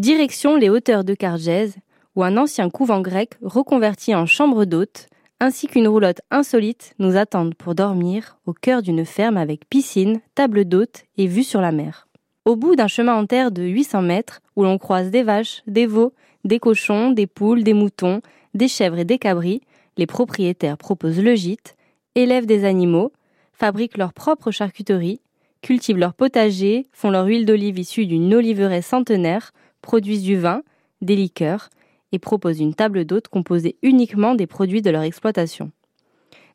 Direction les hauteurs de Cargèse, où un ancien couvent grec reconverti en chambre d'hôte, ainsi qu'une roulotte insolite nous attendent pour dormir au cœur d'une ferme avec piscine, table d'hôte et vue sur la mer. Au bout d'un chemin en terre de 800 mètres, où l'on croise des vaches, des veaux, des cochons, des poules, des moutons, des chèvres et des cabris, les propriétaires proposent le gîte, élèvent des animaux, fabriquent leur propre charcuterie, cultivent leur potager, font leur huile d'olive issue d'une oliveraie centenaire, produisent du vin, des liqueurs, et proposent une table d'hôte composée uniquement des produits de leur exploitation.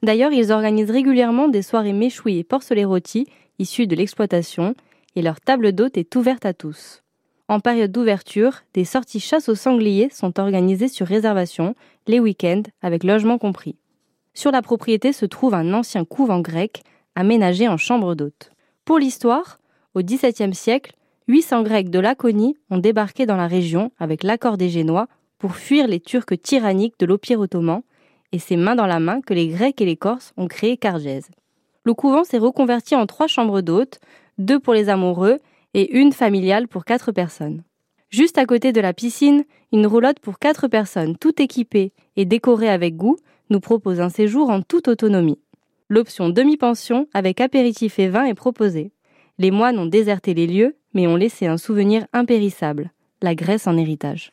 D'ailleurs, ils organisent régulièrement des soirées méchouilles et porcelets rôtis issus de l'exploitation, et leur table d'hôte est ouverte à tous. En période d'ouverture, des sorties chasse aux sangliers sont organisées sur réservation, les week-ends, avec logement compris. Sur la propriété se trouve un ancien couvent grec, aménagé en chambre d'hôte. Pour l'histoire, au XVIIe siècle, 800 Grecs de Laconie ont débarqué dans la région avec l'accord des Génois pour fuir les Turcs tyranniques de l'Empire ottoman, et c'est main dans la main que les Grecs et les Corses ont créé Cargèse. Le couvent s'est reconverti en trois chambres d'hôtes, deux pour les amoureux et une familiale pour quatre personnes. Juste à côté de la piscine, une roulotte pour quatre personnes, tout équipée et décorée avec goût, nous propose un séjour en toute autonomie. L'option demi-pension avec apéritif et vin est proposée. Les moines ont déserté les lieux, mais ont laissé un souvenir impérissable, la Grèce en héritage.